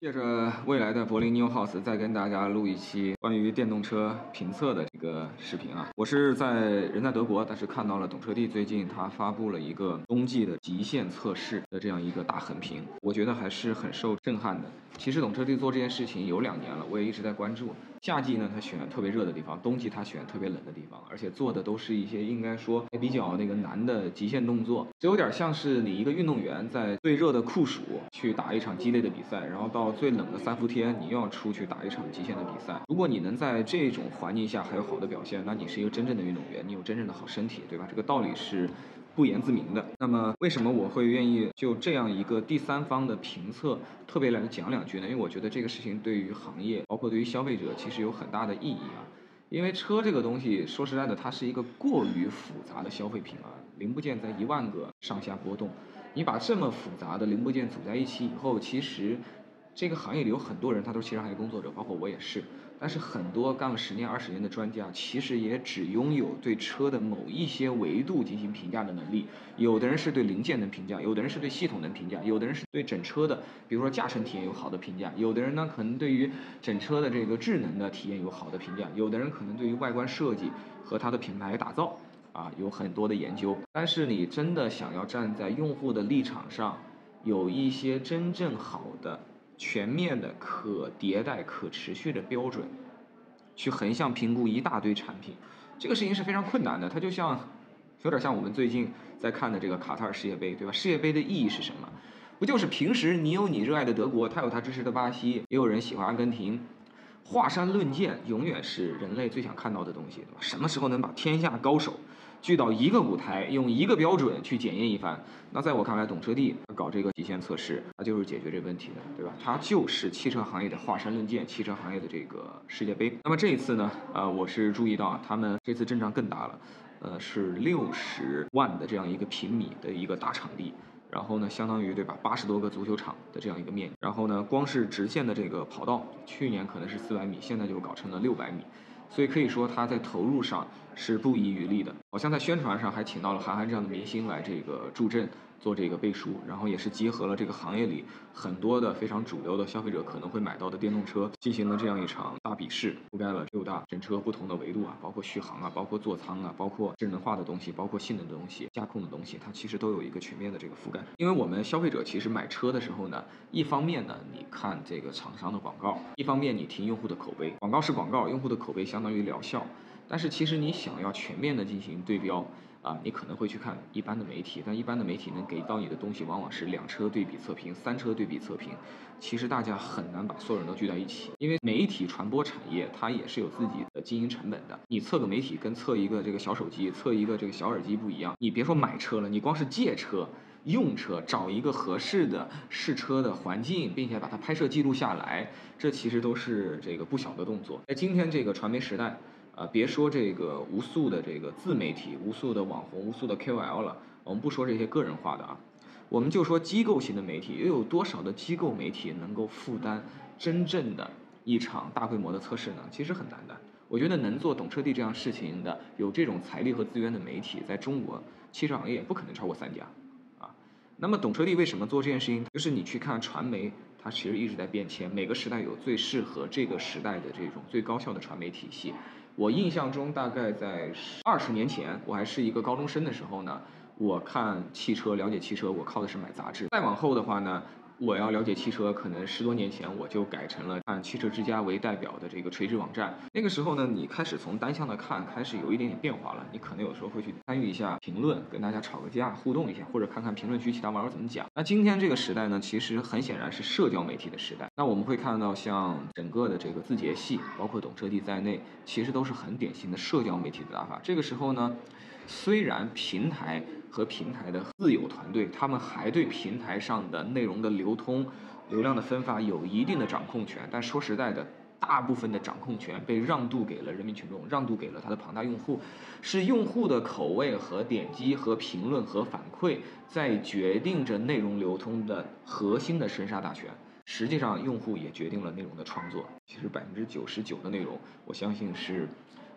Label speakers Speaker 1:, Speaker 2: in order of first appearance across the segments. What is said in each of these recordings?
Speaker 1: 借着未来的柏林 New House，再跟大家录一期关于电动车评测的一个视频啊。我是在人在德国，但是看到了懂车帝最近他发布了一个冬季的极限测试的这样一个大横屏，我觉得还是很受震撼的。其实懂车帝做这件事情有两年了，我也一直在关注。夏季呢，他选特别热的地方；冬季他选特别冷的地方，而且做的都是一些应该说比较那个难的极限动作，就有点像是你一个运动员在最热的酷暑去打一场激烈的比赛，然后到最冷的三伏天，你又要出去打一场极限的比赛。如果你能在这种环境下还有好的表现，那你是一个真正的运动员，你有真正的好身体，对吧？这个道理是。不言自明的。那么，为什么我会愿意就这样一个第三方的评测特别来讲两句呢？因为我觉得这个事情对于行业，包括对于消费者，其实有很大的意义啊。因为车这个东西，说实在的，它是一个过于复杂的消费品啊，零部件在一万个上下波动。你把这么复杂的零部件组在一起以后，其实。这个行业里有很多人，他都是汽车行业工作者，包括我也是。但是很多干了十年、二十年的专家，其实也只拥有对车的某一些维度进行评价的能力。有的人是对零件能评价，有的人是对系统能评价，有的人是对整车的，比如说驾乘体验有好的评价。有的人呢，可能对于整车的这个智能的体验有好的评价。有的人可能对于外观设计和它的品牌打造啊有很多的研究。但是你真的想要站在用户的立场上，有一些真正好的。全面的、可迭代、可持续的标准，去横向评估一大堆产品，这个事情是非常困难的。它就像，有点像我们最近在看的这个卡塔尔世界杯，对吧？世界杯的意义是什么？不就是平时你有你热爱的德国，他有他支持的巴西，也有人喜欢阿根廷。华山论剑永远是人类最想看到的东西，对吧？什么时候能把天下高手聚到一个舞台，用一个标准去检验一番？那在我看来，懂车帝搞这个极限测试，它就是解决这个问题的，对吧？它就是汽车行业的华山论剑，汽车行业的这个世界杯。那么这一次呢，呃，我是注意到他们这次阵仗更大了，呃，是六十万的这样一个平米的一个大场地。然后呢，相当于对吧，八十多个足球场的这样一个面积。然后呢，光是直线的这个跑道，去年可能是四百米，现在就搞成了六百米。所以可以说他在投入上是不遗余力的，好像在宣传上还请到了韩寒这样的明星来这个助阵做这个背书，然后也是结合了这个行业里很多的非常主流的消费者可能会买到的电动车，进行了这样一场大比试，覆盖了六大整车不同的维度啊，包括续航啊，包括座舱啊，包括智能化的东西，包括性能的东西，驾控的东西，它其实都有一个全面的这个覆盖。因为我们消费者其实买车的时候呢，一方面呢你看这个厂商的广告，一方面你听用户的口碑，广告是广告，用户的口碑相。当于疗效，但是其实你想要全面的进行对标啊，你可能会去看一般的媒体，但一般的媒体能给到你的东西往往是两车对比测评、三车对比测评，其实大家很难把所有人都聚在一起，因为媒体传播产业它也是有自己的经营成本的。你测个媒体跟测一个这个小手机、测一个这个小耳机不一样，你别说买车了，你光是借车、用车，找一个合适的试车的环境，并且把它拍摄记录下来，这其实都是这个不小的动作。在今天这个传媒时代，啊，别说这个无数的这个自媒体、无数的网红、无数的 KOL 了，我们不说这些个人化的啊，我们就说机构型的媒体，又有多少的机构媒体能够负担真正的一场大规模的测试呢？其实很难的。我觉得能做懂车帝这样事情的，有这种财力和资源的媒体，在中国汽车行业不可能超过三家。啊那么懂车帝为什么做这件事情？就是你去看传媒，它其实一直在变迁，每个时代有最适合这个时代的这种最高效的传媒体系。我印象中，大概在二十年前，我还是一个高中生的时候呢，我看汽车，了解汽车，我靠的是买杂志。再往后的话呢？我要了解汽车，可能十多年前我就改成了按汽车之家为代表的这个垂直网站。那个时候呢，你开始从单向的看，开始有一点点变化了。你可能有时候会去参与一下评论，跟大家吵个架，互动一下，或者看看评论区其他网友怎么讲。那今天这个时代呢，其实很显然是社交媒体的时代。那我们会看到，像整个的这个字节系，包括懂车帝在内，其实都是很典型的社交媒体的打法。这个时候呢，虽然平台。和平台的自有团队，他们还对平台上的内容的流通、流量的分发有一定的掌控权。但说实在的，大部分的掌控权被让渡给了人民群众，让渡给了他的庞大用户，是用户的口味和点击和评论和反馈在决定着内容流通的核心的生杀大权。实际上，用户也决定了内容的创作。其实百分之九十九的内容，我相信是。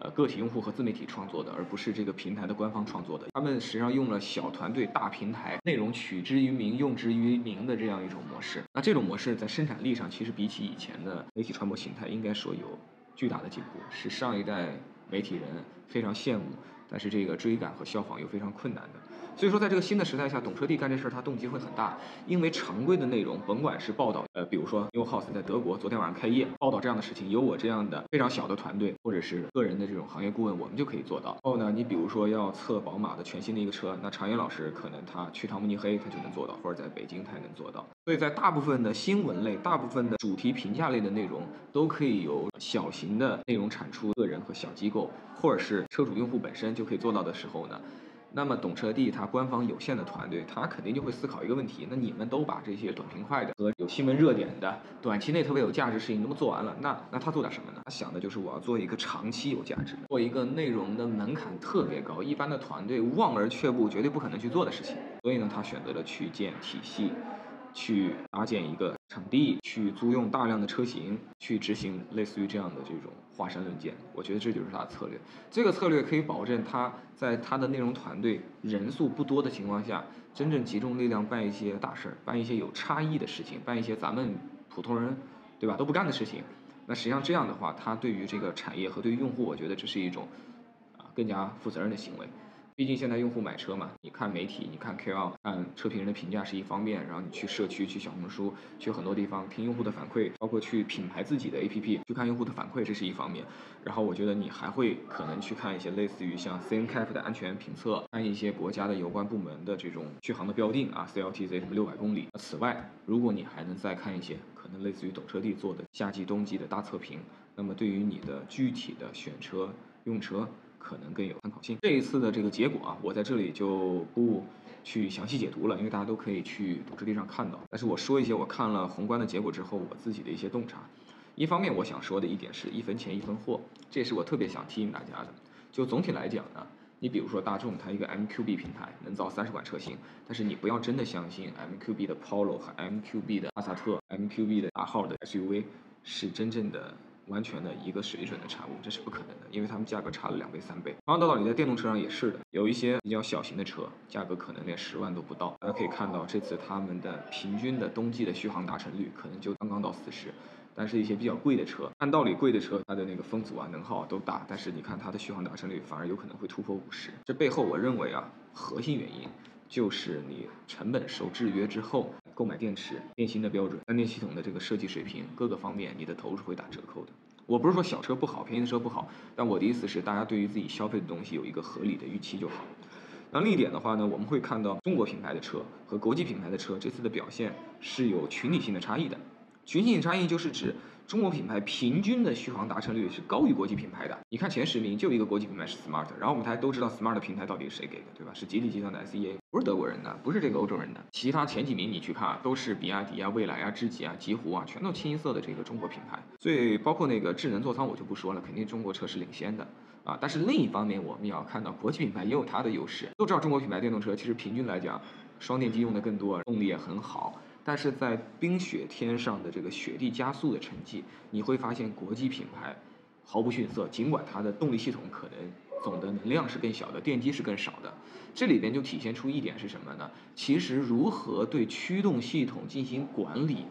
Speaker 1: 呃个体用户和自媒体创作的，而不是这个平台的官方创作的。他们实际上用了小团队大平台，内容取之于民，用之于民的这样一种模式。那这种模式在生产力上，其实比起以前的媒体传播形态，应该说有巨大的进步，是上一代媒体人非常羡慕，但是这个追赶和效仿又非常困难的。所以说，在这个新的时代下，懂车帝干这事儿，他动机会很大，因为常规的内容，甭管是报道，呃，比如说 New House 在德国昨天晚上开业报道这样的事情，有我这样的非常小的团队，或者是个人的这种行业顾问，我们就可以做到。然后呢，你比如说要测宝马的全新的一个车，那常远老师可能他去趟慕尼黑，他就能做到，或者在北京他也能做到。所以在大部分的新闻类、大部分的主题评价类的内容，都可以由小型的内容产出个人和小机构，或者是车主用户本身就可以做到的时候呢？那么懂车帝它官方有限的团队，他肯定就会思考一个问题：那你们都把这些短平快的和有新闻热点的、短期内特别有价值事情都做完了，那那他做点什么呢？他想的就是我要做一个长期有价值的，做一个内容的门槛特别高，一般的团队望而却步，绝对不可能去做的事情。所以呢，他选择了去建体系。去搭建一个场地，去租用大量的车型，去执行类似于这样的这种华山论剑，我觉得这就是他的策略。这个策略可以保证他在他的内容团队人数不多的情况下，真正集中力量办一些大事儿，办一些有差异的事情，办一些咱们普通人，对吧，都不干的事情。那实际上这样的话，他对于这个产业和对于用户，我觉得这是一种啊更加负责任的行为。毕竟现在用户买车嘛，你看媒体，你看 KOL，看车评人的评价是一方面，然后你去社区、去小红书、去很多地方听用户的反馈，包括去品牌自己的 APP 去看用户的反馈，这是一方面。然后我觉得你还会可能去看一些类似于像 CNCAP 的安全评测，看一些国家的有关部门的这种续航的标定啊，CLTC 什么六百公里。此外，如果你还能再看一些可能类似于懂车帝做的夏季、冬季的大测评，那么对于你的具体的选车、用车。可能更有参考性。这一次的这个结果啊，我在这里就不去详细解读了，因为大家都可以去懂车帝上看到。但是我说一些我看了宏观的结果之后，我自己的一些洞察。一方面，我想说的一点是一分钱一分货，这也是我特别想提醒大家的。就总体来讲呢，你比如说大众，它一个 MQB 平台能造三十款车型，但是你不要真的相信 MQB 的 Polo 和 MQB 的帕萨特、MQB 的大号的 SUV 是真正的。完全的一个水准的产物，这是不可能的，因为它们价格差了两倍三倍。同样的道理，在电动车上也是的，有一些比较小型的车，价格可能连十万都不到。大家可以看到，这次他们的平均的冬季的续航达成率可能就刚刚到四十，但是一些比较贵的车，按道理贵的车它的那个风阻啊、能耗啊都大，但是你看它的续航达成率反而有可能会突破五十。这背后，我认为啊，核心原因就是你成本受制约之后。购买电池、电芯的标准、安全系统的这个设计水平，各个方面你的投入会打折扣的。我不是说小车不好，便宜的车不好，但我的意思是，大家对于自己消费的东西有一个合理的预期就好。那另一点的话呢，我们会看到中国品牌的车和国际品牌的车这次的表现是有群体性的差异的。群体性差异就是指。中国品牌平均的续航达成率是高于国际品牌的。你看前十名就一个国际品牌是 Smart，然后我们大家都知道 Smart 平台到底是谁给的，对吧？是吉利集团的 SEA，不是德国人的，不是这个欧洲人的。其他前几名你去看啊，都是比亚迪啊、蔚来啊、智己啊、极狐啊，全都清一色的这个中国品牌。所以包括那个智能座舱我就不说了，肯定中国车是领先的啊。但是另一方面，我们也要看到国际品牌也有它的优势。都知道中国品牌电动车其实平均来讲，双电机用的更多，动力也很好。但是在冰雪天上的这个雪地加速的成绩，你会发现国际品牌毫不逊色。尽管它的动力系统可能总的能量是更小的，电机是更少的，这里边就体现出一点是什么呢？其实如何对驱动系统进行管理、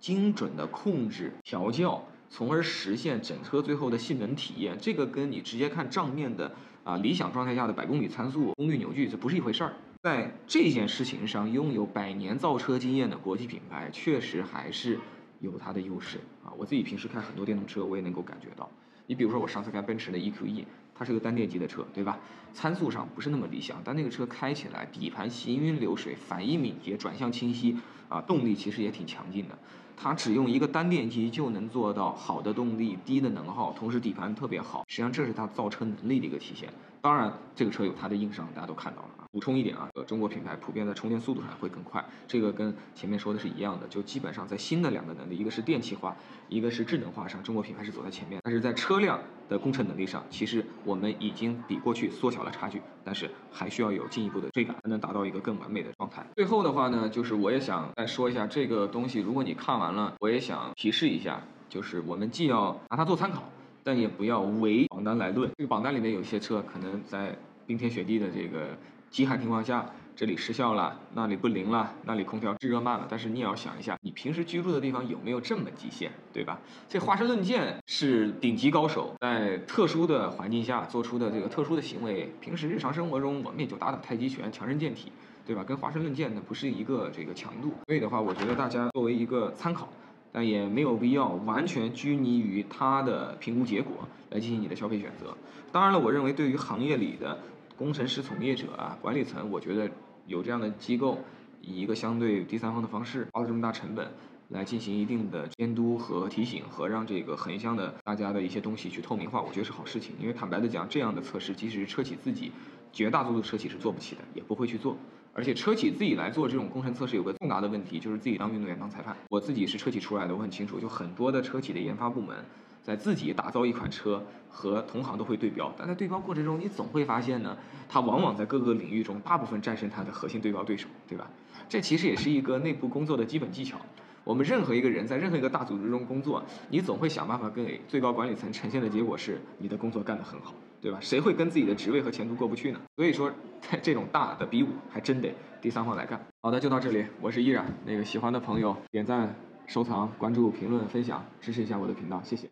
Speaker 1: 精准的控制、调教，从而实现整车最后的性能体验，这个跟你直接看账面的啊理想状态下的百公里参数、功率扭矩，这不是一回事儿。在这件事情上，拥有百年造车经验的国际品牌确实还是有它的优势啊！我自己平时开很多电动车，我也能够感觉到。你比如说，我上次开奔驰的 EQE，它是个单电机的车，对吧？参数上不是那么理想，但那个车开起来，底盘行云流水，反应敏捷，转向清晰啊，动力其实也挺强劲的。它只用一个单电机就能做到好的动力、低的能耗，同时底盘特别好。实际上，这是它造车能力的一个体现。当然，这个车有它的硬伤，大家都看到了啊。补充一点啊，呃，中国品牌普遍在充电速度上会更快，这个跟前面说的是一样的。就基本上在新的两个能力，一个是电气化，一个是智能化上，中国品牌是走在前面。但是在车辆的工程能力上，其实我们已经比过去缩小了差距，但是还需要有进一步的追赶，才能达到一个更完美的状态。最后的话呢，就是我也想再说一下这个东西，如果你看完了，我也想提示一下，就是我们既要拿它做参考。但也不要唯榜单来论。这个榜单里面有些车可能在冰天雪地的这个极寒情况下。这里失效了，那里不灵了，那里空调制热慢了。但是你也要想一下，你平时居住的地方有没有这么极限，对吧？这华山论剑是顶级高手在特殊的环境下做出的这个特殊的行为。平时日常生活中，我们也就打打太极拳、强身健体，对吧？跟华山论剑呢不是一个这个强度。所以的话，我觉得大家作为一个参考，但也没有必要完全拘泥于它的评估结果来进行你的消费选择。当然了，我认为对于行业里的。工程师从业者啊，管理层，我觉得有这样的机构，以一个相对第三方的方式，花了这么大成本来进行一定的监督和提醒，和让这个横向的大家的一些东西去透明化，我觉得是好事情。因为坦白的讲，这样的测试，即使是车企自己，绝大多数车企是做不起的，也不会去做。而且车企自己来做这种工程测试，有个重大的问题，就是自己当运动员当裁判。我自己是车企出来的，我很清楚，就很多的车企的研发部门。在自己打造一款车和同行都会对标，但在对标过程中，你总会发现呢，它往往在各个领域中大部分战胜它的核心对标对手，对吧？这其实也是一个内部工作的基本技巧。我们任何一个人在任何一个大组织中工作，你总会想办法跟最高管理层呈现的结果是你的工作干得很好，对吧？谁会跟自己的职位和前途过不去呢？所以说，在 这种大的比武，还真得第三方来干。好的，就到这里，我是依然，那个喜欢的朋友点赞、收藏、关注、评论、分享，支持一下我的频道，谢谢。